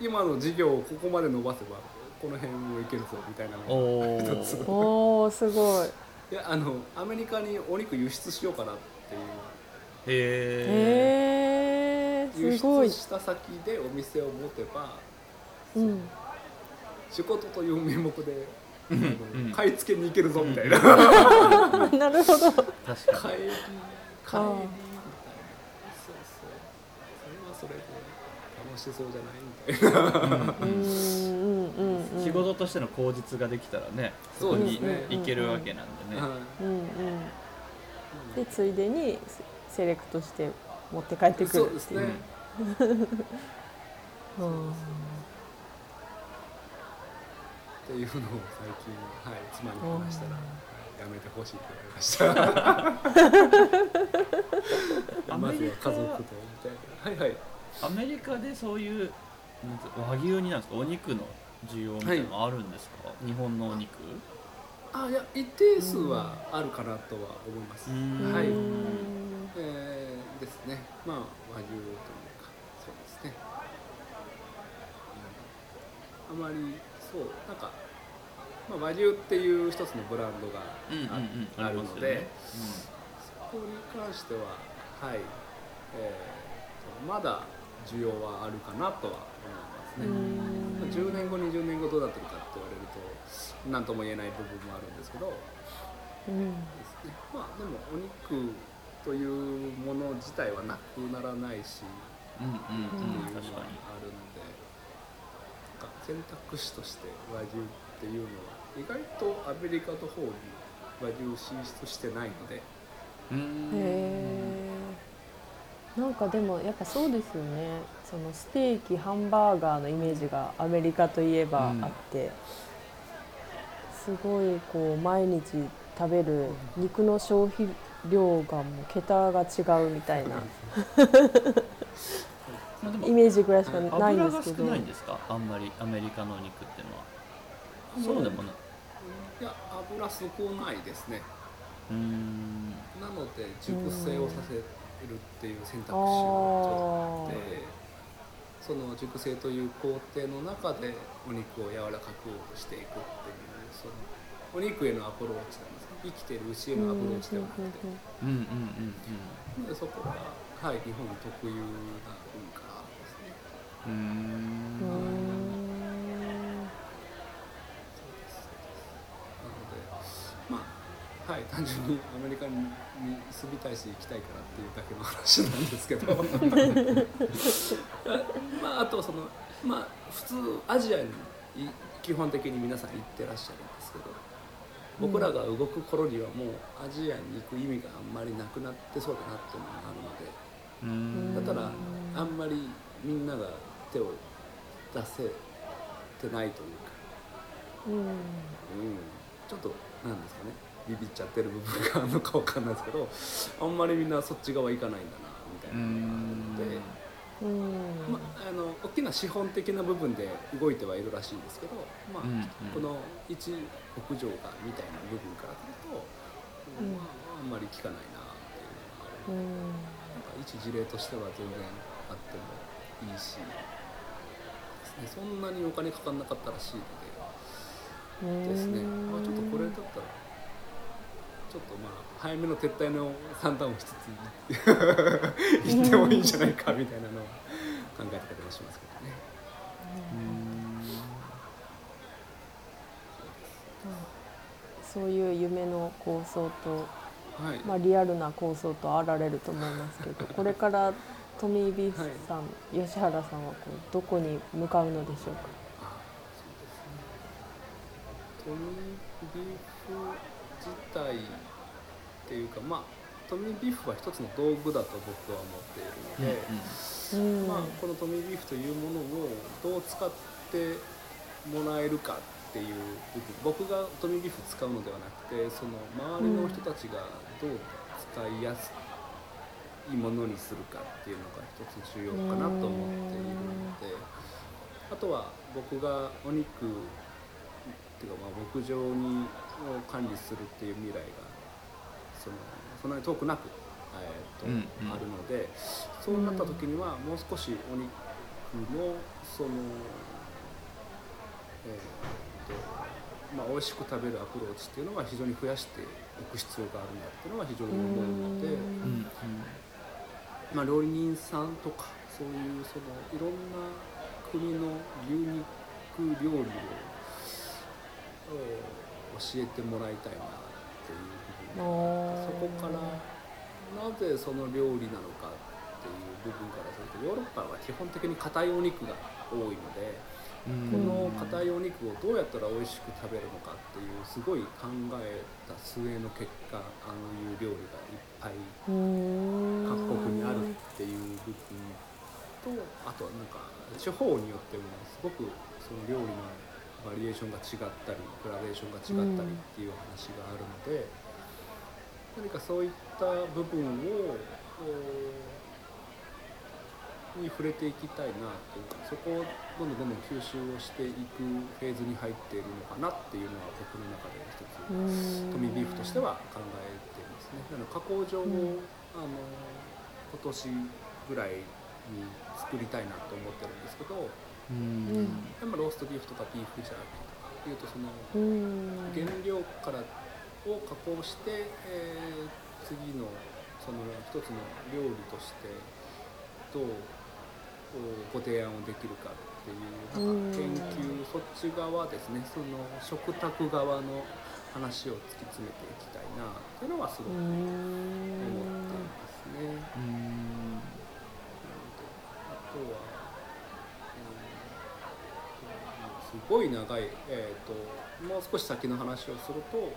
今の事業をここまで伸ばせばこの辺もいけるぞみたいなのがお一ー。つおおすごい。いやあのアメリカにお肉輸出しようかなっていう。へえへえ輸出した先でお店を持てばうん仕事という名目で、買い付けに行けるぞみたいな、なるほど。確かに。帰り帰りみたいなそうそう。それはそれで楽しそうじゃない？みたいな。うん。うん。うん。うん。仕事としての口実ができたらねそこにそうですね。行けるわけなんでね、はいうんうん。でついでにセセレクトして持って帰ってくるっていう。そうですね、うん っていうのを最近、はい、妻に話したら、やめてほしいって言われました。ア まメリカずは家族とみたいな。はいはい。アメリカでそういう和牛になんですか？お肉の需要みたいなのあるんですか、日本のお肉あ、いや、一定数はあるかなとは思います。うんはい。うんえー、ですね。まあ、和牛というか、そうですね。うんあまり、そう、なんか。まあ、和牛っていう一つのブランドがうんうんうん。ああるので、ありそこに関しては、はい、えーとまだ需要はあるかなとは思いますね。まあ10年後、20年後どうなってるかって言われると、何とも言えない部分もあるんですけど、うん。ですね、まあでもお肉というもの自体はなくならないし、うんうんうん。うんっていうのはあるので、選択肢として和牛っていうのは意外とアメリカの方に和牛進出してないので。うー。んへえなんかでもやっぱそうですよね。そのステーキハンバーガーのイメージがアメリカといえばあって、すごいこう毎日食べる肉の消費量がもう桁が違うみたいな。まあでもイメージぐらいしかないんですけど。少ないんですか？あんまりアメリカのお肉っていうのはそうでもない。いや油少ないですね。うーん。なので熟成をさせるっていう選択肢をあ取ってその熟成という工程の中でお肉を柔らかくしていくっていうそのお肉へのアプローチなんですね生きてる牛へのアプローチではなくて。うんうんうんでそこは、はい、日本特有な文化ですね。うんなのでまあはい単純にアメリカに住みたいし行きたいからっていうだけの話なんですけど。まああとそのまあ普通アジアにい基本的に皆さん行ってらっしゃるんですけど僕らが動く頃にはもうアジアに行く意味があんまりなくなってそうだなっていうのがあるのでだったらあんまりみんなが手を出せてないというか。うん。うん、ちょっとなんですかねビビっちゃってる部分があるのかわかんないですけどあんまりみんなそっち側行かないんだなみたいな。のがあるので、うん。まあ、あの大きな資本的な部分で動いてはいるらしいんですけど、まあうんうん。この一牧場がみたいな部分からすると、うん。まあ、あんまり効かないなっていうのがある。うん。なんか一事例としては全然あってもいいしですね。そんなにお金かかんなかったらしいので。ですね、まあ、ちょっとこれだったらちょっとまあ早めの撤退の算段をしつつ行ってもいいんじゃないかみたいなのを考えてたりもしますけどね。そういう夢の構想と、はい、まあ、リアルな構想とあられると思いますけど これからトミー・ビーフさん、吉原さんはこうどこに向かうのでしょうか？自体っていうかまあトミー・ビーフは一つの道具だと僕は思っているので。うんまあ、このトミービーフというものをどう使ってもらえるかっていう部分僕がトミービーフ使うのではなくてその周りの人たちがどう使いやすいものにするかっていうのが一つ重要かなと思っているのであとは僕がお肉っていうかまあ牧場にを管理するっていう未来がそのそんなに遠くなく、えーとうんうん。あるのでそうなった時にはもう少しお肉のそのえーとまあ、美味しく食べるアプローチっていうのは非常に増やしておく必要があるなっていうのは非常に思うので、うん。まあ、料理人さんとかそういうそのいろんな国の牛肉料理をえー教えてもらいたいなっていう部分。そこからなぜその料理なのかっていう部分からするとヨーロッパは基本的に硬いお肉が多いので、うん。この硬いお肉をどうやったら美味しく食べるのかっていうすごい考えた末の結果ああいう料理がいっぱいうん。各国にあるっていう部分とあとはなんか地方によってもすごくその料理のバリエーションが違ったりグラデーションが違ったりっていう話があるので、何かそういった部分をおに触れていきたいなというかそこをどんどんどんどん吸収をしていくフェーズに入っているのかなっていうのは僕の中で一つトミービーフとしては考えていますね。なので加工場を、うんあの今年ぐらいに作りたいなと思ってるんですけど、うん。でもローストビーフとかビーフジャーキーとかいうとそのうん。原料からを加工して、えー次のその一つの料理としてどうご提案をできるかっていうなんか研究そっち側ですね。その食卓側の話を突き詰めていきたいなっていうのはすごく思っていますね。あとは、うん、そうですごい長い、えー、ともう少し先の話をすると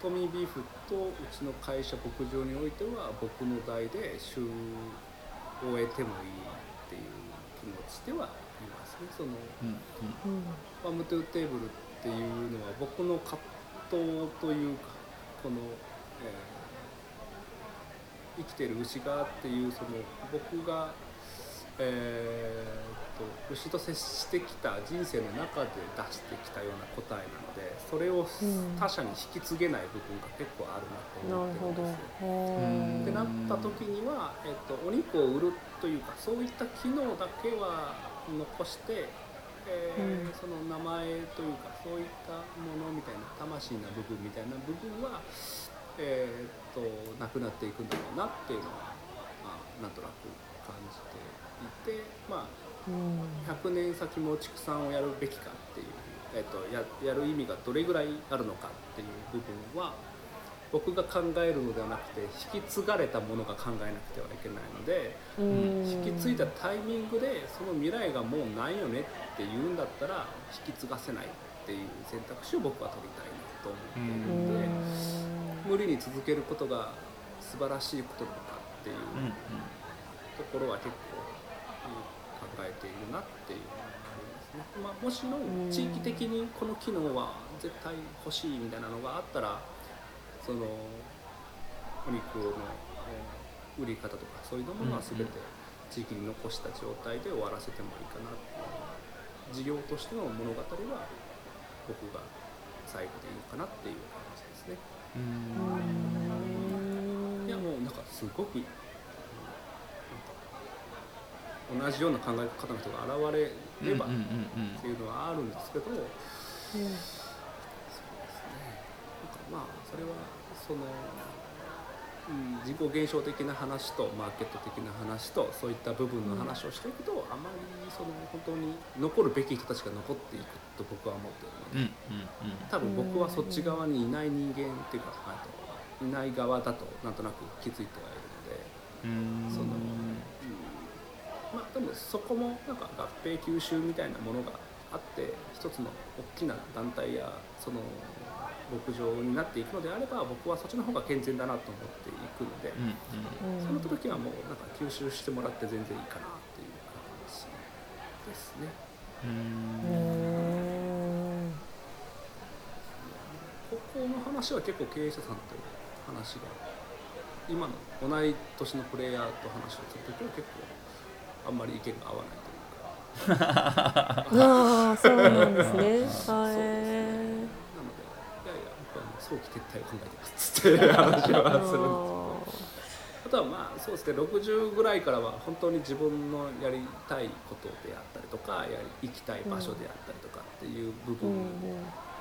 トミービーフとうちの会社牧場においては僕の代で週を終えてもいいっていう気持ちではいますね。そのうんうん Farm to Table っていうのは僕の葛藤というかこの、えー生きてる牛がっていうその僕が、えー、と牛と接してきた人生の中で出してきたような答えなのでそれをうん他者に引き継げない部分が結構あるなと思ってるんですよ。へうん。ってなった時には、えっと、お肉を売るというかそういった機能だけは残して、えーうん。その名前というかそういったものみたいな魂な部分みたいな部分は、えーっとなくなっていくんだろうなっていうのは、まあ、なんとなく感じていてまあうん。100年先も畜産をやるべきかっていう、えっとややる意味がどれぐらいあるのかっていう部分は僕が考えるのではなくて引き継がれたものが考えなくてはいけないのでうん。引き継いだタイミングでその未来がもうないよねっていうんだったら引き継がせないっていう選択肢を僕は取りたいなと思っているので無理に続けることが素晴らしいことなのかっていうところは結構うん考えているなっていうのがありますね。まあ、もしの地域的にこの機能は絶対欲しいみたいなのがあったらそのお肉のえー売り方とかそういうのも全て地域に残した状態で終わらせてもいいかなっていう事業としての物語は僕が最後でいいかなっていう感じですね。うんいやもうなんかすごく、同じような考え方の人が現れればっうんうんうん。ていうのはあるんですけど、そううんですね。なんかまあそれはその、うん、人口減少的な話とマーケット的な話とそういった部分の話をしていくと、あまりその本当に残るべき人たちが残っていくと僕は思っているので。うんうん。多分僕はそっち側にいない人間っていうかあといない側だとなんとなく気づいてはいるのでうん。その、そこもなんか合併吸収みたいなものがあって一つの大きな団体やその牧場になっていくのであれば僕はそっちの方が健全だなと思っていくので、うんうん。その時はもうなんか吸収してもらって全然いいかなっていう感じですね。うん。うんここの話は結構経営者さんと話が今の同い年のプレイヤーと話をするときは結構あんまり意見が合わないというか。ああそうなんですね。はなのでいやいや僕はもう早期撤退を考えてますって話はするんですけどあとはまあそうですね60ぐらいからは本当に自分のやりたいことであったりとかやり行きたい場所であったりとかっていう部分うんうん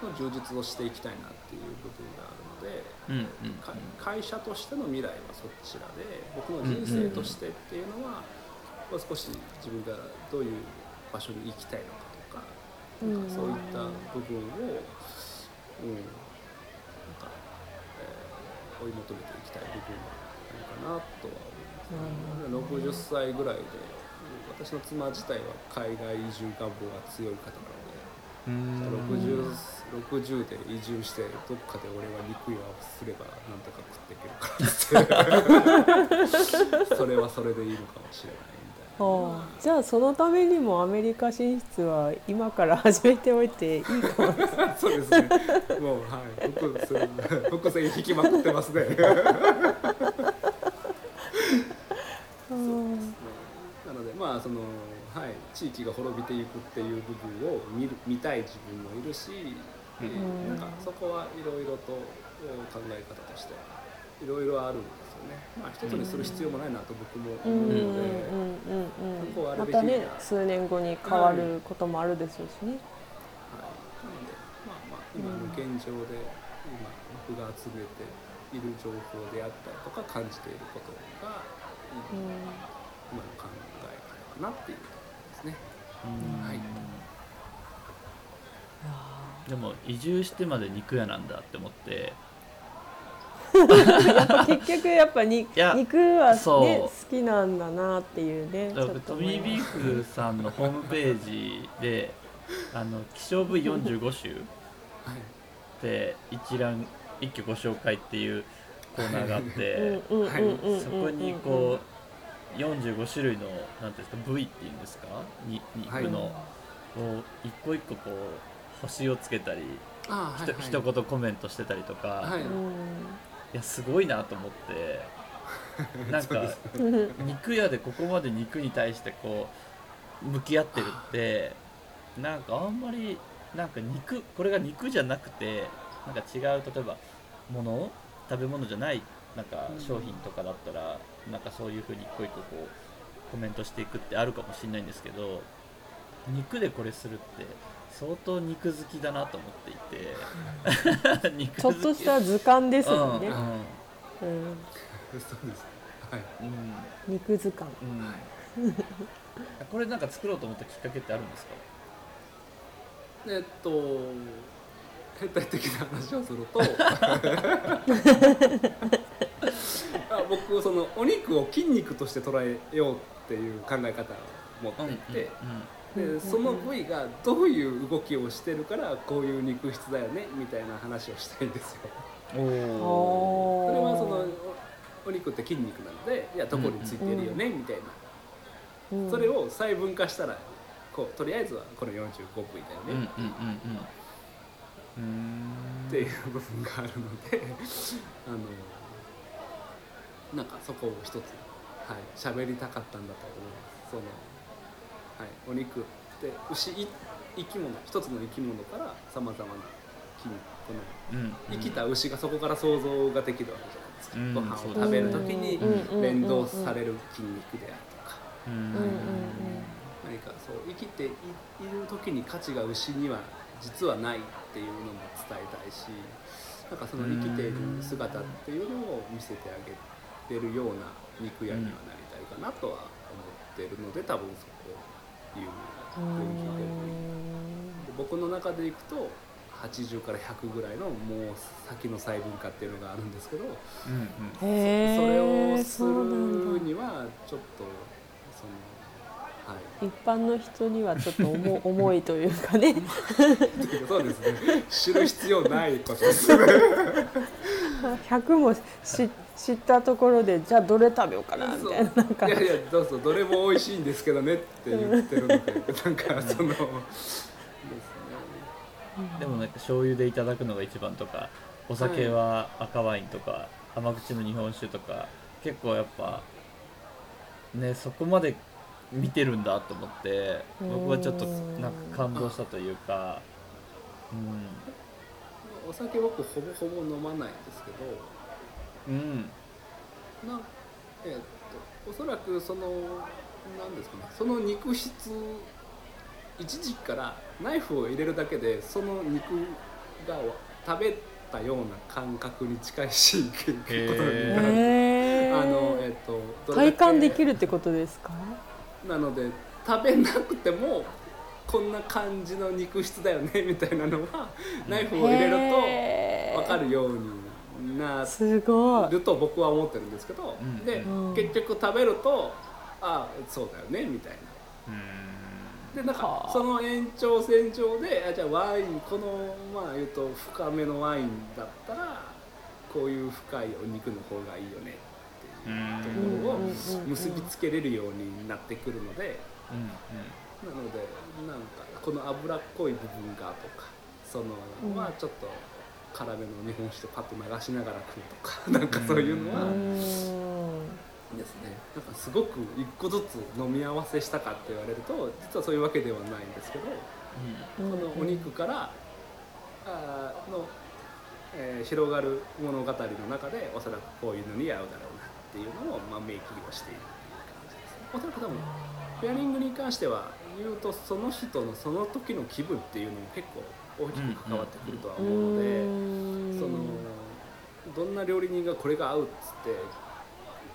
の充実をしていきたいなっていう部分があるので、うんうんか会社としての未来はそちらで僕の人生としてっていうのは、もう少し自分がどういう場所に行きたいのかとか,、なんかそういった部分を、うんなんかえー追い求めていきたい部分はあるかなとは思います、60歳ぐらいで私の妻自体は海外移住願望が強い方なので。うん。60 60で移住してどっかで俺は肉屋をすればなんとか食っていけるからって それはそれでいいのかもしれないみたいなはあ、じゃあそのためにもアメリカ進出は今から始めておいていいかも。そうですね。もうはい。伏線伏線引きまくってますね。うんなのでまあそのはい地域が滅びていくっていう部分を見る見たい自分もいるし、えーうんなんかそこはいろいろと考え方としていろいろあるんですよね。まあ一つにする必要もないなと僕もうんうん思うので、うんうん。またね数年後に変わることもあるでしょうしね。はい、なのでまあまあ今の現状で今僕が集めている情報であったりとか感じていることがう今ん。今の考え方かなっていうところですね。うん。はい。でも移住してまで肉屋なんだって思って やっぱ結局やっぱにや肉はそうね好きなんだなっていうね。ちだからょっとトミービーフさんのホームページで あの希少部位45種はい。で一覧一挙ご紹介っていうコーナーがあってそこにこう45種類のなんていうんですか部位っていうんですかにはい。肉のを一個一個こう星をつけたり、ひとあーはいはい。一言コメントしてたりとか、はいい、うんやすごいなと思って なんかうん肉屋でここまで肉に対してこう向き合ってるってなんかあんまりなんか肉これが肉じゃなくてなんか違う例えばもの食べ物じゃないなんかうん商品とかだったらなんかそういう風に一個一個こうコメントしていくってあるかもしれないんですけど肉でこれするって相当肉好きだなと思っていて。肉ちょっとした図鑑ですもんね。うん、うん。うんそうですはい。うん。肉図鑑。うん。これなんか作ろうと思ったきっかけってあるんですか？えっと変態的な話をすると。あ僕そのお肉を筋肉として捉えようっていう考え方を持っていて、でその部位がどういう動きをしてるからこういう肉質だよねみたいな話をしたいんですよ。それはそのおお肉って筋肉なのでいやどこについてるよねみたいな。うん。それを細分化したらこうとりあえずはこの45部位だよね。っていう部分があるので あのなんかそこを一つはい喋りたかったんだと思います。その、はい、お肉って牛い生き物一つの生き物からさまざまな筋このうん。生きた牛がそこから想像ができるわけじゃないですか、うん。ご飯を食べる時にうん。連動される筋肉であるとか。うん。うん。うん。何かそう生きていいる時に価値が牛には実はないっていうのも伝えたいしなんかその生きている姿っていうのを見せてあげてるような肉屋にはなりたいかなとは思ってるので多分そこをいううん分岐で僕の中でいくと80から100ぐらいのもう先の細分化っていうのがあるんですけどうんうん。それーをするにはちょっとそのはい。一般の人にはちょっと重 重いというかね。そうですね。知る必要ないことです。ね100も知知ったところでじゃあどれ食べようかなみたいななんか。いやいやどうぞどれも美味しいんですけどねって言ってるのでなんかその ですね。でもなんか醤油でいただくのが一番とかお酒は赤ワインとか甘口の日本酒とか結構やっぱねそこまで見てるんだと思って僕はちょっとなんか感動したというかお酒僕ほぼほぼ飲まないんですけどうん。うんなえーっとおそらくそのなんですかねその肉質一時期からナイフを入れるだけでその肉が食べたような感覚に近いしことになる。あのえーっと体感できるってことですか？なので食べなくてもこんな感じの肉質だよねみたいなのはナイフを入れると分かるようになすごい。ると僕は思ってるんですけど、うん。で、うん。結局食べるとああそうだよねみたいな。でなんかはあ。その延長線上であじゃあワインこのまあ言うと深めのワインだったらこういう深いお肉の方がいいよねっていうところを結びつけれるようになってくるので。なのでなんかこの脂っこい部分がとかそのうん。はちょっと辛めの日本酒でパッと流しながら食うとか なんかそういうのはうん。ですね。なんかすごく一個ずつ飲み合わせしたかって言われると実はそういうわけではないんですけどうん。このお肉からあーの、えー広がる物語の中でおそらくこういうのに合うだろうなっていうのを、まあ、明記をしているっていう感じですね。おそらく多分ペアリングに関しては言うとその人のその時の気分っていうのも結構大きく関わってくるとは思うので、うん。そのどんな料理人がこれが合うっつって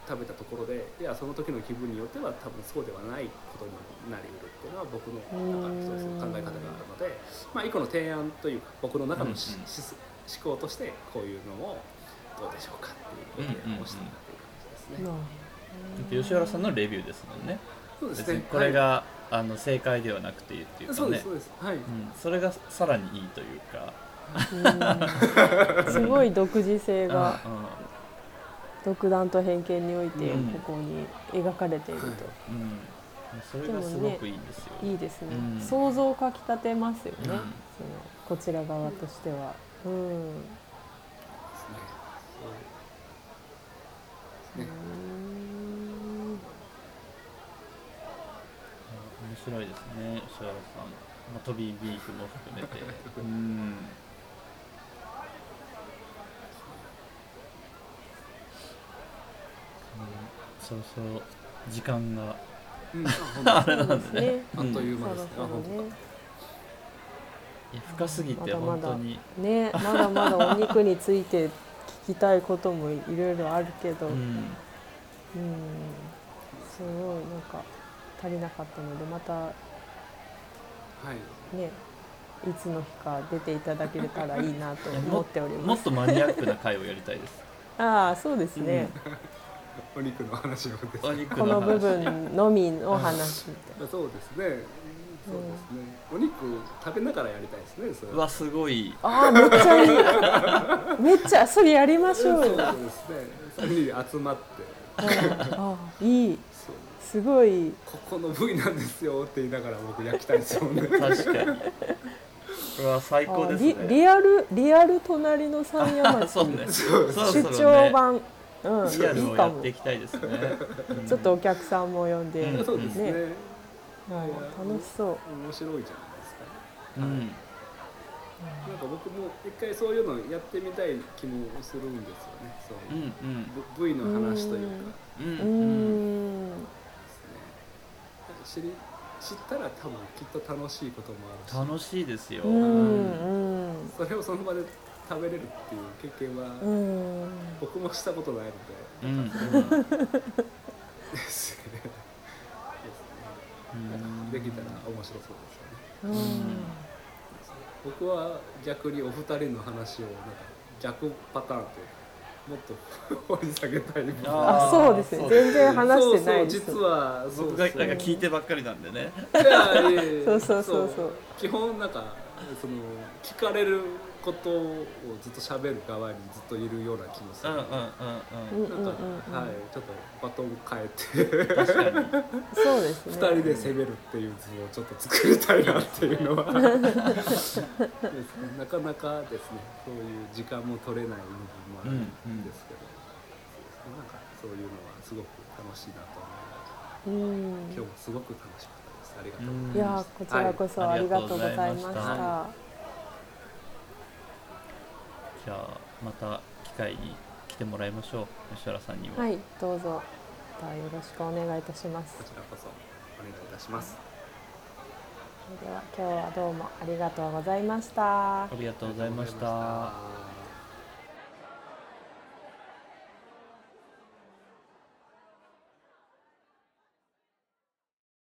食べたところでいやその時の気分によっては多分そうではないことになりうるっていうのは僕の中の一つの考え方があるので、まあ、一個の提案というか僕の中のし、うんうん。し思考としてこういうのをどうでしょうかっていうご提案をしたっていう感じですね。なる吉原さんのレビューですもんねそうですね。これが、あの正解ではなくてっていうかね。そうですそうです。はい、うん、それがさらにいいというか。うん。すごい独自性がう独断と偏見においてうん。ここに描かれていると、んうんうん。それがすごくいいんですよ、いいですね、うん。想像をかきたてますよね、うん。そのこちら側としては。うん。ですねそうねうん面白いですね吉原さん、まあ、トビービーフも含めて。うん。うんそろそろ時間が。うん、あ本当そうですね。あっという間ですね。そろそろあ本当だ。ね。いや深すぎてまだまだ本当にね、まだまだお肉について聞きたいこともいろいろあるけど、うん、うん。すごいなんか足りなかったのでまたはい。ね、いつの日か出ていただけたらいいなと思っております。もっとマニアックな回をやりたいです ああ、そうですね。お肉の話をですおね。肉の話この部分のみの話みたいそうですね。そうですね。お肉食べながらやりたいですね。それうわすごいな。ああ、めっちゃいい。めっちゃそれやりましょうよ。そうですね。三人集まって、ああ、いい。すごい。ここの部位なんですよって言いながら僕焼きたいですもんね。確かに。うわ最高ですね。あリリアルリアル隣の山谷町そうね。そうそろそ出張版、うん、リアルいいかも。をやっていきたいですね、うんちょっとお客さんも呼んで、うん。そうですね。はい、楽しそう。面白いじゃないですか。うん。なんか僕も一回そういうのやってみたい気もするんですよね。そううんうん。ぶ部位の話というか。うん。うん。知り知ったら多分きっと楽しいこともあるし、楽しいですよ、うんうん。それをその場で食べれるっていう経験はうん。僕もしたことないのうん。で、ですね。うんですね。できたら面白そうですよね。うん。僕は逆にお二人の話をなんか逆パターンというかもっと 掘り下げたいああそうですね。全然話してないです。そうそう。実はそう僕がなんか聞いてばっかりなんでね。そうそうそうそう。基本なんかその聞かれることをずっと喋る側にずっといるような気もする、うんうんうんうん。うんなんか、うん。はいちょっとバトン変えて。うん確かにそうですね。二人で攻めるっていう図をちょっと作りたいなっていうのは。ですね。なかなかですね。そういう時間も取れない部分んですけど、なんかそういうのはすごく楽しいなと思いうん今日もすごく楽しかったですありがとうございますうんいやーこちらこそはいありがとうございましありがとうございまた。じゃあまた機会に来てもらいましょう吉原さんにも、はい、どうぞ。またよろしくお願いいたしますこ。ちらこそお願いいたしますそれでは今日はどうもありがとうございましたあ。りがとうございました。